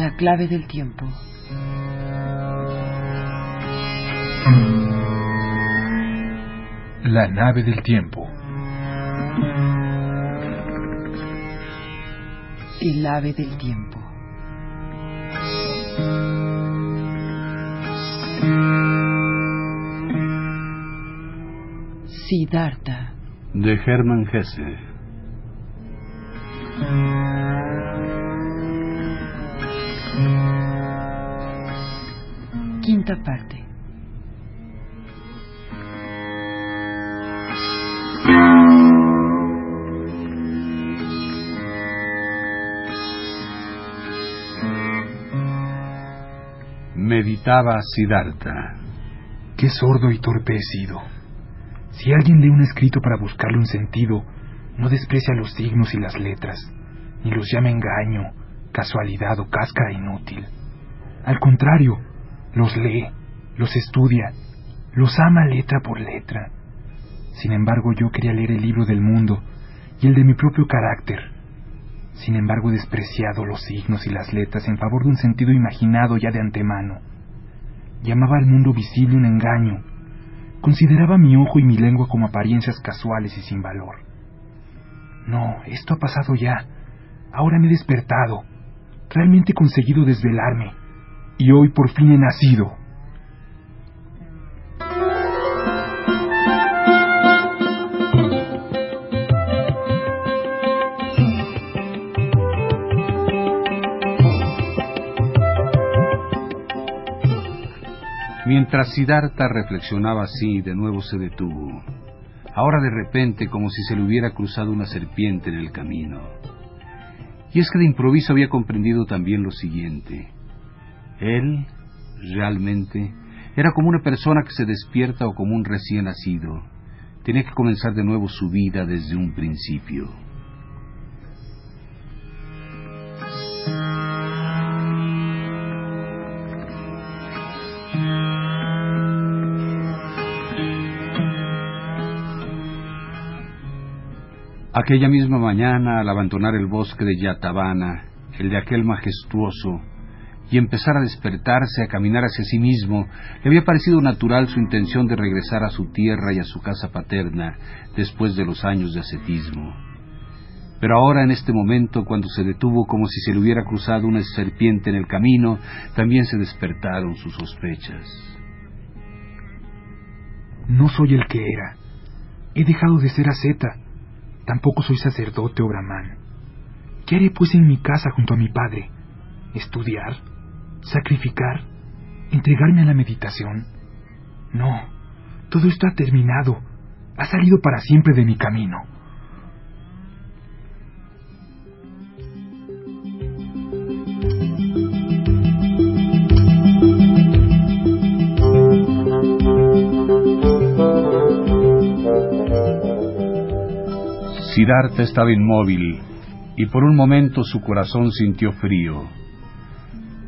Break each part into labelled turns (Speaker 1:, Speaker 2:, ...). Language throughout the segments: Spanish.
Speaker 1: La clave del tiempo.
Speaker 2: La nave del tiempo.
Speaker 1: El ave del tiempo. Siddhartha.
Speaker 3: De Hermann Hesse.
Speaker 1: Parte.
Speaker 3: Meditaba Siddhartha.
Speaker 2: Qué sordo y torpe he sido. Si alguien lee un escrito para buscarle un sentido, no desprecia los signos y las letras, ni los llama engaño, casualidad o cáscara inútil. Al contrario, los lee, los estudia, los ama letra por letra. Sin embargo, yo quería leer el libro del mundo y el de mi propio carácter. Sin embargo, he despreciado los signos y las letras en favor de un sentido imaginado ya de antemano. Llamaba al mundo visible un engaño. Consideraba mi ojo y mi lengua como apariencias casuales y sin valor. No, esto ha pasado ya. Ahora me he despertado. Realmente he conseguido desvelarme. Y hoy por fin he nacido.
Speaker 3: Mientras Siddhartha reflexionaba así, de nuevo se detuvo. Ahora de repente como si se le hubiera cruzado una serpiente en el camino. Y es que de improviso había comprendido también lo siguiente. Él, realmente, era como una persona que se despierta o como un recién nacido. Tenía que comenzar de nuevo su vida desde un principio. Aquella misma mañana, al abandonar el bosque de Yatabana, el de aquel majestuoso, y empezar a despertarse, a caminar hacia sí mismo, le había parecido natural su intención de regresar a su tierra y a su casa paterna después de los años de ascetismo. Pero ahora, en este momento, cuando se detuvo como si se le hubiera cruzado una serpiente en el camino, también se despertaron sus sospechas.
Speaker 2: No soy el que era. He dejado de ser asceta. Tampoco soy sacerdote o brahman. ¿Qué haré pues en mi casa junto a mi padre? ¿Estudiar? ¿Sacrificar? ¿Entregarme a la meditación? No, todo esto ha terminado. Ha salido para siempre de mi camino.
Speaker 3: Siddhartha estaba inmóvil y por un momento su corazón sintió frío.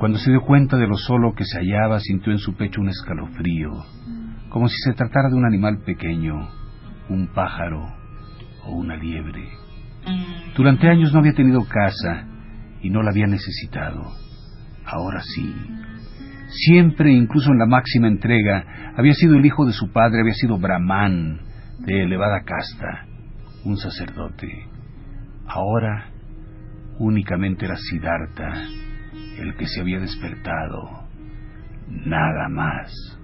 Speaker 3: Cuando se dio cuenta de lo solo que se hallaba, sintió en su pecho un escalofrío, como si se tratara de un animal pequeño, un pájaro o una liebre. Durante años no había tenido casa y no la había necesitado. Ahora sí. Siempre, incluso en la máxima entrega, había sido el hijo de su padre, había sido brahman, de elevada casta, un sacerdote. Ahora únicamente era Siddhartha, el que se había despertado. Nada más.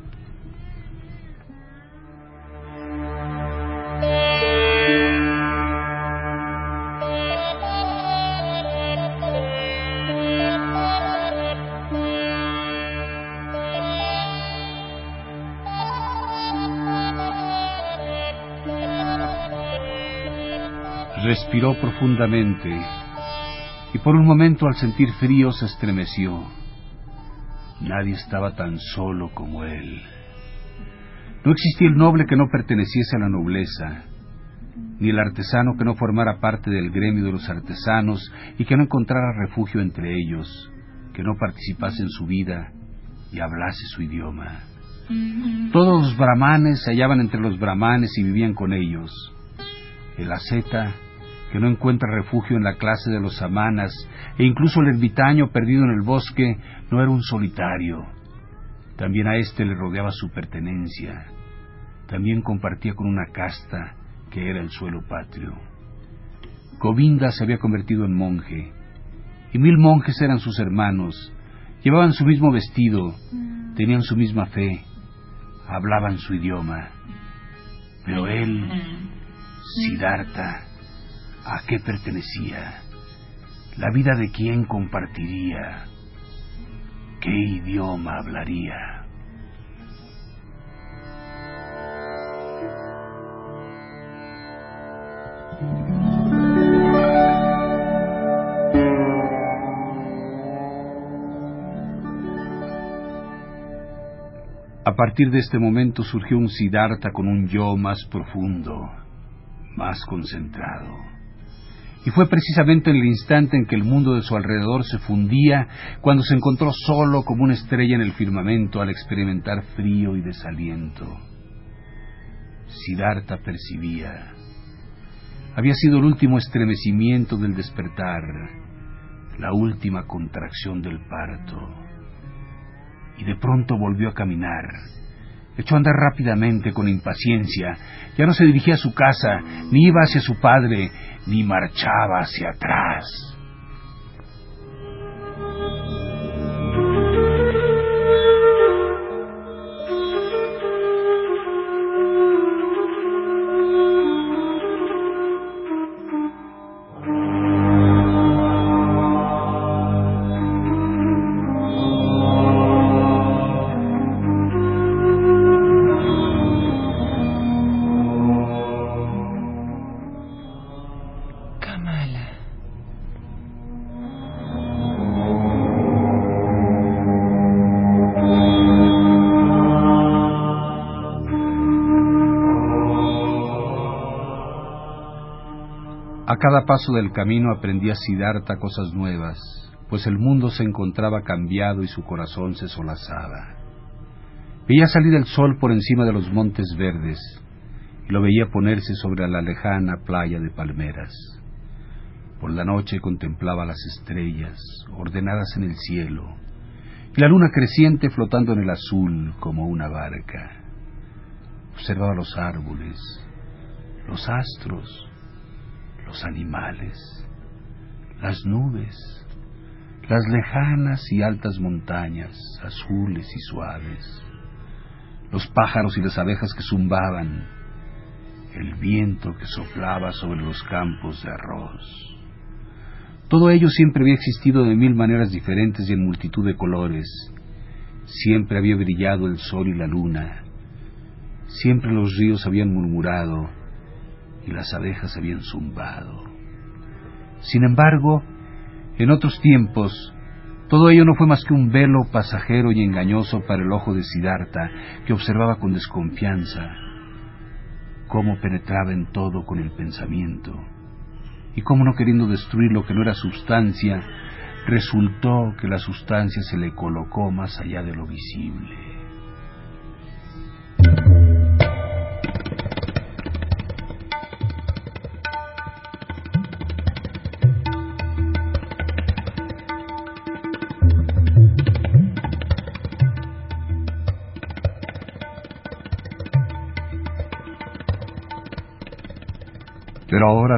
Speaker 3: Respiró profundamente y por un momento al sentir frío se estremeció. Nadie estaba tan solo como él. No existía el noble que no perteneciese a la nobleza, ni el artesano que no formara parte del gremio de los artesanos y que no encontrara refugio entre ellos, que no participase en su vida y hablase su idioma. Todos los brahmanes se hallaban entre los brahmanes y vivían con ellos. El asceta, que no encuentra refugio en la clase de los samanas, e incluso el ermitaño perdido en el bosque, no era un solitario. También a éste le rodeaba su pertenencia. También compartía con una casta que era el suelo patrio. Govinda se había convertido en monje, y mil monjes eran sus hermanos, llevaban su mismo vestido, tenían su misma fe, hablaban su idioma. Pero él, Siddhartha, ¿a qué pertenecía? ¿La vida de quién compartiría? ¿Qué idioma hablaría? A partir de este momento surgió un Siddhartha con un yo más profundo, más concentrado. Y fue precisamente en el instante en que el mundo de su alrededor se fundía cuando se encontró solo como una estrella en el firmamento al experimentar frío y desaliento. Siddhartha percibía había sido el último estremecimiento del despertar, la última contracción del parto. Y de pronto volvió a caminar. Echó a andar rápidamente con impaciencia. Ya no se dirigía a su casa, ni iba hacia su padre, ni marchaba hacia atrás. Cada paso del camino aprendía Siddhartha cosas nuevas, pues el mundo se encontraba cambiado y su corazón se solazaba. Veía salir el sol por encima de los montes verdes y lo veía ponerse sobre la lejana playa de palmeras. Por la noche contemplaba las estrellas ordenadas en el cielo y la luna creciente flotando en el azul como una barca. Observaba los árboles, los astros, los animales, las nubes, las lejanas y altas montañas, azules y suaves, los pájaros y las abejas que zumbaban, el viento que soplaba sobre los campos de arroz. Todo ello siempre había existido de mil maneras diferentes y en multitud de colores. Siempre había brillado el sol y la luna. Siempre los ríos habían murmurado y las abejas habían zumbado. Sin embargo, en otros tiempos, todo ello no fue más que un velo pasajero y engañoso para el ojo de Siddhartha, que observaba con desconfianza cómo penetraba en todo con el pensamiento, y cómo no queriendo destruir lo que no era sustancia, resultó que la sustancia se le colocó más allá de lo visible.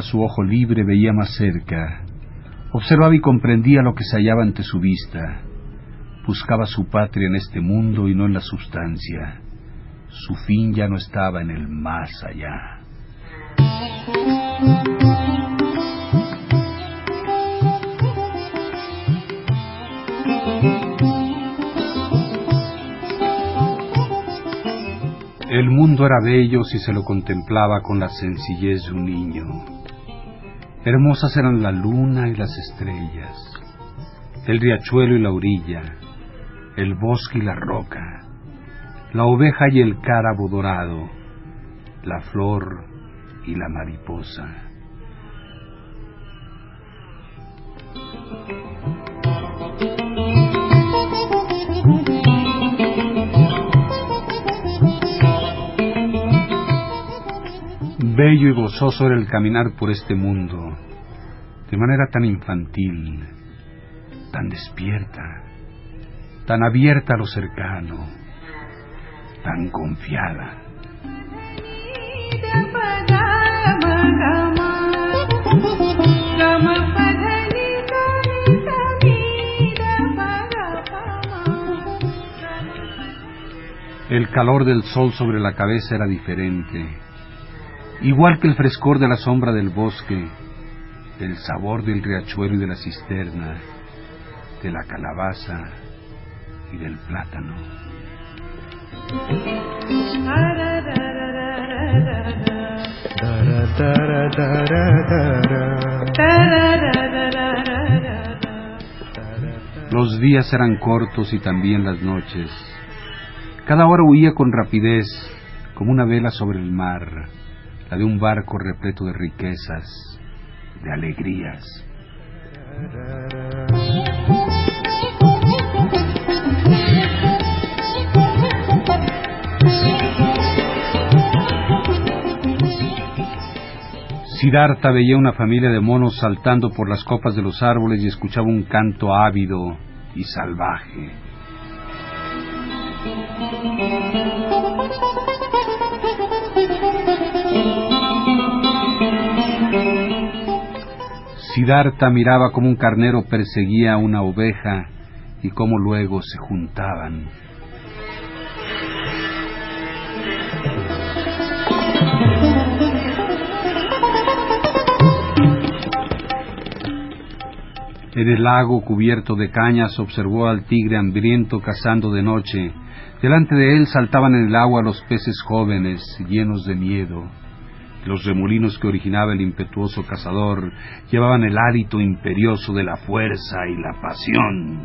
Speaker 3: Su ojo libre veía más cerca, observaba y comprendía lo que se hallaba ante su vista, buscaba su patria en este mundo y no en la sustancia, su fin ya no estaba en el más allá. El mundo era bello si se lo contemplaba con la sencillez de un niño. Hermosas eran la luna y las estrellas, el riachuelo y la orilla, el bosque y la roca, la oveja y el cárabo dorado, la flor y la mariposa. Bello y gozoso era el caminar por este mundo, de manera tan infantil, tan despierta, tan abierta a lo cercano, tan confiada. El calor del sol sobre la cabeza era diferente, igual que el frescor de la sombra del bosque, el sabor del riachuelo y de la cisterna, de la calabaza y del plátano. Los días eran cortos y también las noches. Cada hora huía con rapidez, como una vela sobre el mar, la de un barco repleto de riquezas, de alegrías. Siddhartha veía una familia de monos saltando por las copas de los árboles y escuchaba un canto ávido y salvaje. Siddhartha miraba como un carnero perseguía a una oveja y cómo luego se juntaban. En el lago cubierto de cañas observó al tigre hambriento cazando de noche Delante de él saltaban en el agua los peces jóvenes, llenos de miedo. Los remolinos que originaba el impetuoso cazador llevaban el hálito imperioso de la fuerza y la pasión.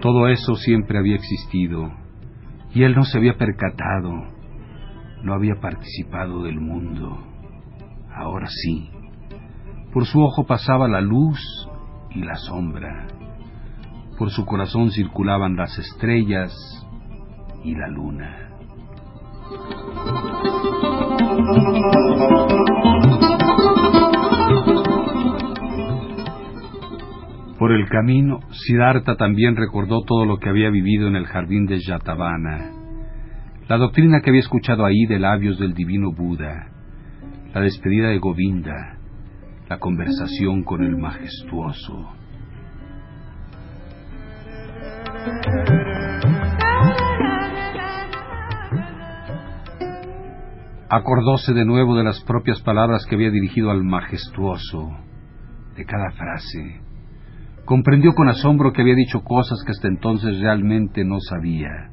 Speaker 3: Todo eso siempre había existido, y él no se había percatado, no había participado del mundo ahora sí. Por su ojo pasaba la luz y la sombra. Por su corazón circulaban las estrellas y la luna. Por el camino, Siddhartha también recordó todo lo que había vivido en el jardín de Yatavana, la doctrina que había escuchado ahí de labios del divino Buda, la despedida de Govinda, la conversación con el majestuoso. Acordóse de nuevo de las propias palabras que había dirigido al majestuoso, de cada frase. Comprendió con asombro que había dicho cosas que hasta entonces realmente no sabía.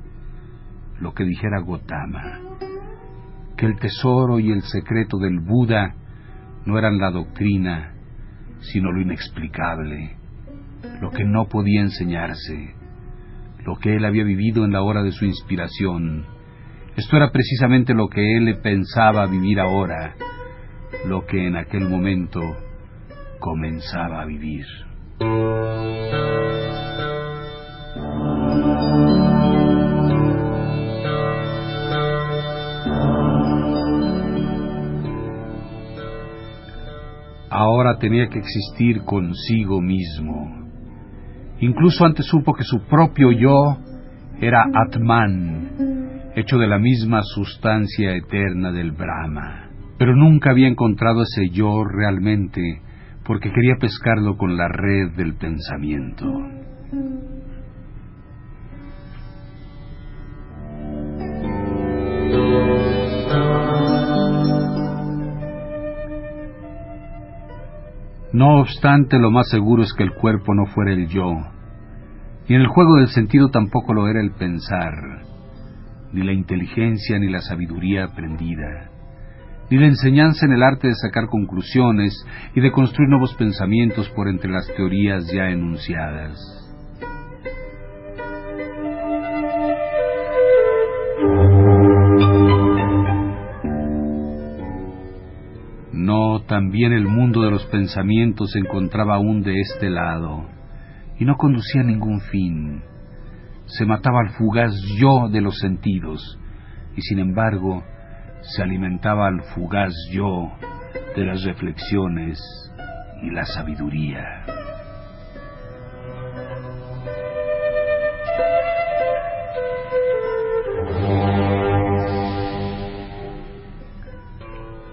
Speaker 3: Lo que dijera Gotama que el tesoro y el secreto del Buda no eran la doctrina, sino lo inexplicable, lo que no podía enseñarse, lo que él había vivido en la hora de su inspiración. Esto era precisamente lo que él pensaba vivir ahora, lo que en aquel momento comenzaba a vivir. ahora tenía que existir consigo mismo. Incluso antes supo que su propio yo era Atman, hecho de la misma sustancia eterna del Brahma. Pero nunca había encontrado ese yo realmente, porque quería pescarlo con la red del pensamiento. No obstante, lo más seguro es que el cuerpo no fuera el yo, Y en el juego del sentido tampoco lo era el pensar, ni la inteligencia ni la sabiduría aprendida, ni la enseñanza en el arte de sacar conclusiones y de construir nuevos pensamientos por entre las teorías ya enunciadas. No, también el mundo de los pensamientos se encontraba aún de este lado, y no conducía a ningún fin. Se mataba al fugaz yo de los sentidos, y sin embargo se alimentaba al fugaz yo de las reflexiones y la sabiduría.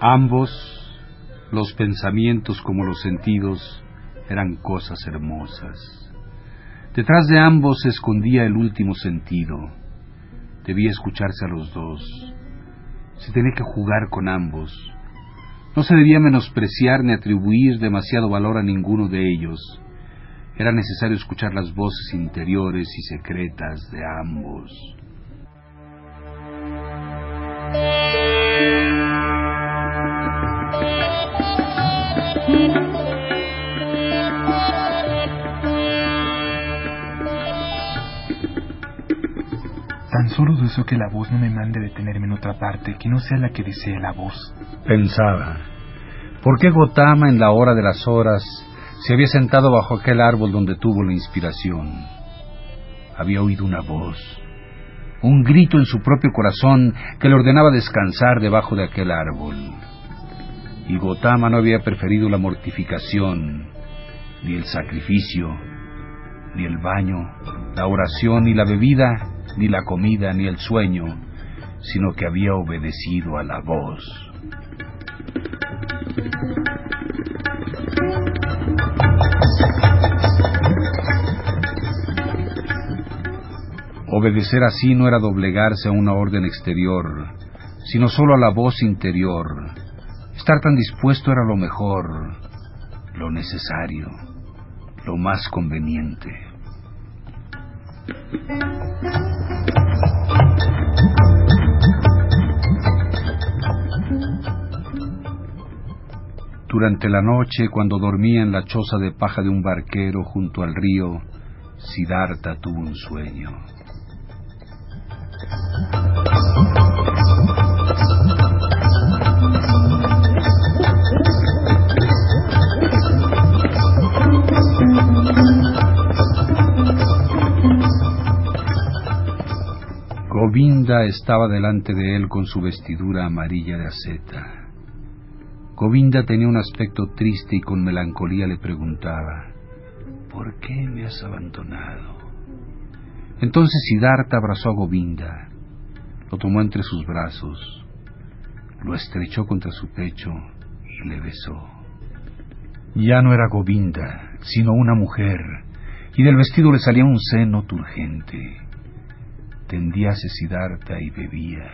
Speaker 3: Ambos, los pensamientos como los sentidos, eran cosas hermosas. Detrás de ambos se escondía el último sentido. Debía escucharse a los dos. Se tenía que jugar con ambos. No se debía menospreciar ni atribuir demasiado valor a ninguno de ellos. Era necesario escuchar las voces interiores y secretas de ambos.
Speaker 2: Solo deseo que la voz no me mande detenerme en otra parte, que no sea la que desee la voz.
Speaker 3: Pensaba, ¿por qué Gotama en la hora de las horas se había sentado bajo aquel árbol donde tuvo la inspiración? Había oído una voz, un grito en su propio corazón que le ordenaba descansar debajo de aquel árbol. Y Gotama no había preferido la mortificación, ni el sacrificio, ni el baño, la oración, ni la bebida, ni la comida, ni el sueño, sino que había obedecido a la voz. Obedecer así no era doblegarse a una orden exterior, sino solo a la voz interior. Estar tan dispuesto era lo mejor, lo necesario, lo más conveniente. Durante la noche, cuando dormía en la choza de paja de un barquero junto al río, Siddhartha tuvo un sueño. Govinda estaba delante de él con su vestidura amarilla de aceta. Govinda tenía un aspecto triste y con melancolía le preguntaba, ¿por qué me has abandonado? Entonces Siddhartha abrazó a Govinda, lo tomó entre sus brazos, lo estrechó contra su pecho y le besó. Ya no era Govinda, sino una mujer, y del vestido le salía un seno turgente. Tendíase Siddhartha y bebía.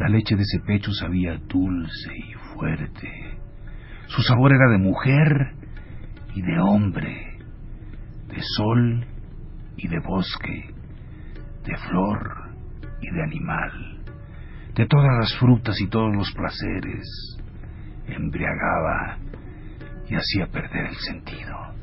Speaker 3: La leche de ese pecho sabía dulce y fuerte. Su sabor era de mujer y de hombre, de sol y de bosque, de flor y de animal, de todas las frutas y todos los placeres. Embriagaba y hacía perder el sentido.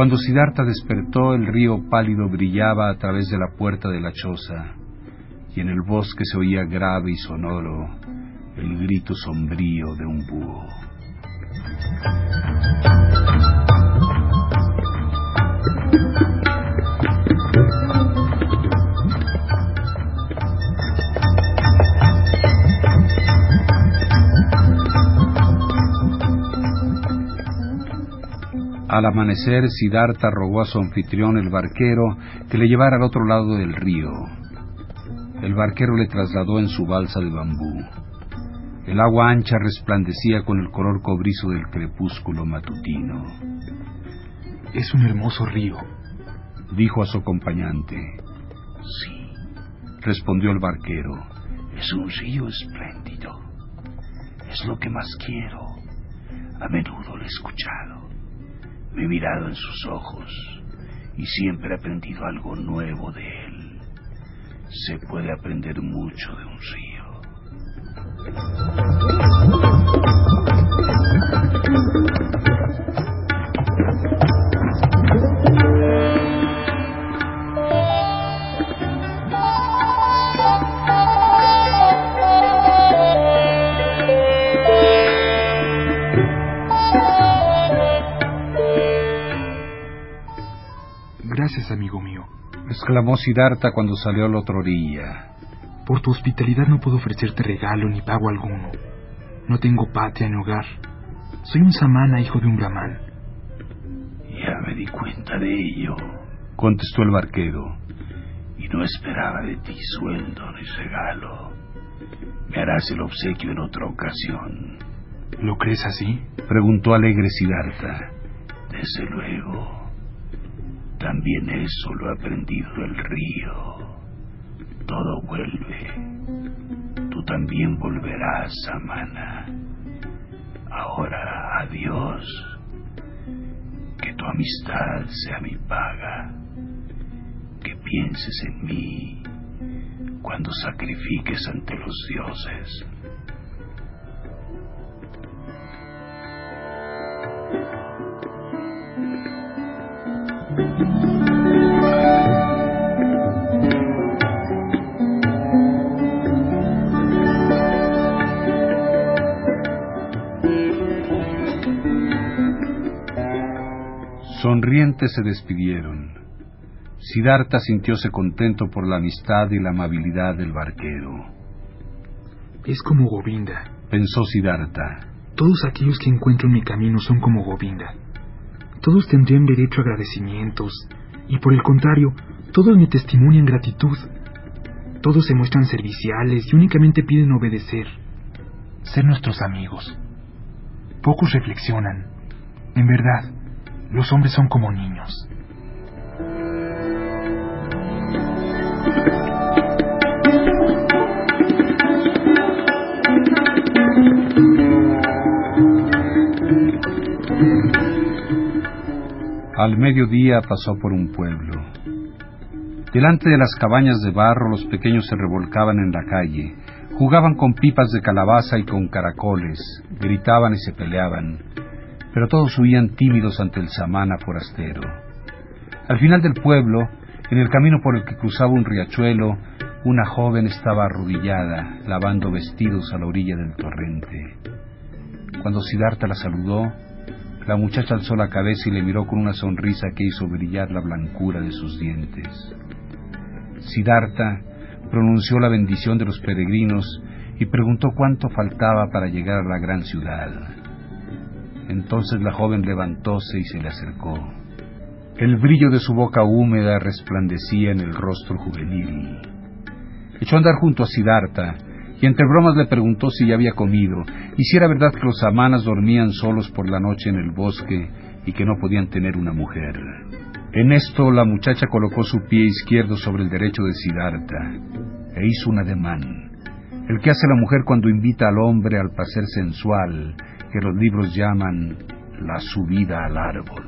Speaker 3: Cuando Siddhartha despertó, el río pálido brillaba a través de la puerta de la choza, y en el bosque se oía grave y sonoro el grito sombrío de un búho. Al amanecer, Siddhartha rogó a su anfitrión, el barquero, que le llevara al otro lado del río. El barquero le trasladó en su balsa de bambú. El agua ancha resplandecía con el color cobrizo del crepúsculo matutino.
Speaker 2: Es un hermoso río,
Speaker 3: dijo a su acompañante. Sí, respondió el barquero. Es un río espléndido. Es lo que más quiero. A menudo lo he escuchado. Me he mirado en sus ojos y siempre he aprendido algo nuevo de él. Se puede aprender mucho de un río.
Speaker 2: Gracias, amigo mío,
Speaker 3: exclamó Siddhartha cuando salió a la otra orilla.
Speaker 2: Por tu hospitalidad no puedo ofrecerte regalo ni pago alguno. No tengo patria ni hogar. Soy un samana, hijo de un brahman.
Speaker 3: Ya me di cuenta de ello, contestó el barquero. Y no esperaba de ti sueldo ni regalo. Me harás el obsequio en otra ocasión.
Speaker 2: ¿Lo crees así?
Speaker 3: preguntó alegre Siddhartha. Desde luego. También eso lo he aprendido del río. Todo vuelve. Tú también volverás, Amana. Ahora, adiós. Que tu amistad sea mi paga. Que pienses en mí cuando sacrifiques ante los dioses. Sonrientes se despidieron. Siddhartha sintióse contento por la amistad y la amabilidad del barquero.
Speaker 2: Es como Govinda,
Speaker 3: pensó Siddhartha.
Speaker 2: Todos aquellos que encuentro en mi camino son como Govinda. Todos tendrían derecho a agradecimientos, y por el contrario, todos me testimonian gratitud. Todos se muestran serviciales y únicamente piden obedecer. Ser nuestros amigos. Pocos reflexionan. En verdad, los hombres son como niños.
Speaker 3: Al mediodía pasó por un pueblo. Delante de las cabañas de barro los pequeños se revolcaban en la calle, jugaban con pipas de calabaza y con caracoles, gritaban y se peleaban, pero todos huían tímidos ante el samana forastero. Al final del pueblo, en el camino por el que cruzaba un riachuelo, una joven estaba arrodillada, lavando vestidos a la orilla del torrente. Cuando Siddhartha la saludó, la muchacha alzó la cabeza y le miró con una sonrisa que hizo brillar la blancura de sus dientes. Siddhartha pronunció la bendición de los peregrinos y preguntó cuánto faltaba para llegar a la gran ciudad. Entonces la joven levantóse y se le acercó. El brillo de su boca húmeda resplandecía en el rostro juvenil. Echó a andar junto a Siddhartha y entre bromas le preguntó si ya había comido y si era verdad que los samanas dormían solos por la noche en el bosque y que no podían tener una mujer. En esto la muchacha colocó su pie izquierdo sobre el derecho de Siddhartha e hizo un ademán, el que hace la mujer cuando invita al hombre al placer sensual que los libros llaman la subida al árbol.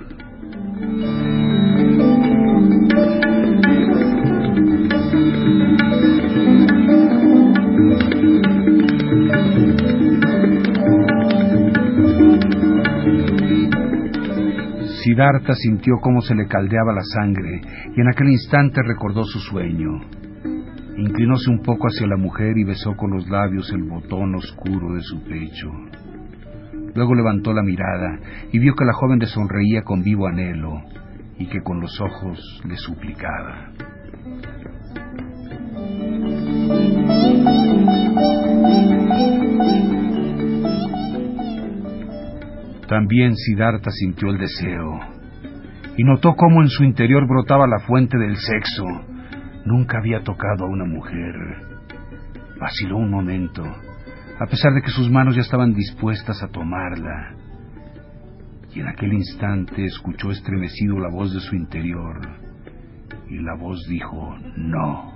Speaker 3: Siddhartha sintió cómo se le caldeaba la sangre y en aquel instante recordó su sueño. Inclinóse un poco hacia la mujer y besó con los labios el botón oscuro de su pecho. Luego levantó la mirada y vio que la joven le sonreía con vivo anhelo y que con los ojos le suplicaba. También Siddhartha sintió el deseo y notó cómo en su interior brotaba la fuente del sexo. Nunca había tocado a una mujer. Vaciló un momento, a pesar de que sus manos ya estaban dispuestas a tomarla. Y en aquel instante escuchó estremecido la voz de su interior y la voz dijo no.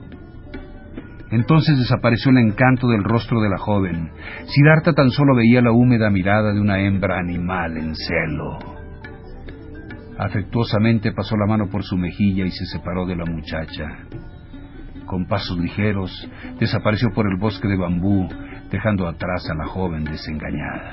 Speaker 3: Entonces desapareció el encanto del rostro de la joven. Siddhartha tan solo veía la húmeda mirada de una hembra animal en celo. Afectuosamente pasó la mano por su mejilla y se separó de la muchacha. Con pasos ligeros desapareció por el bosque de bambú, dejando atrás a la joven desengañada.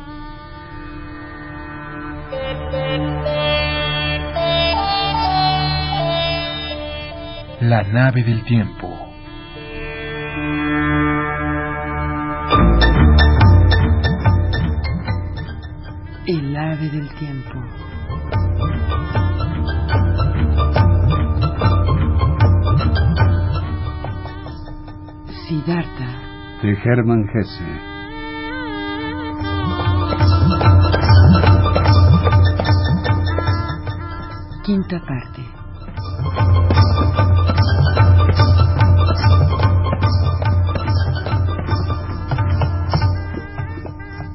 Speaker 2: La nave del tiempo.
Speaker 1: El ave del tiempo. Siddhartha.
Speaker 3: De Hermann Hesse.
Speaker 1: Quinta parte.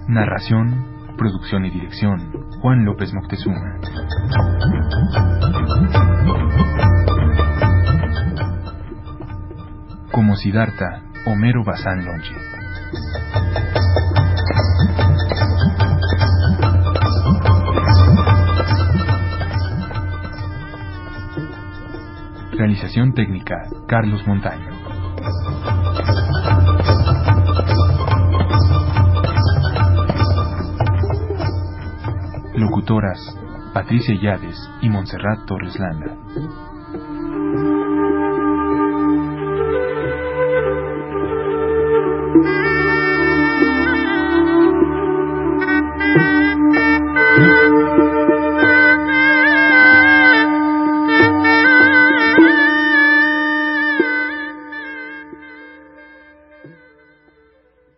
Speaker 2: Narración, producción y dirección, Juan López Moctezuma. Como Siddhartha, Homero Bazán Lonche. Realización técnica, Carlos Montaño. Locutoras, Patricia Yades y Montserrat Torres Landa.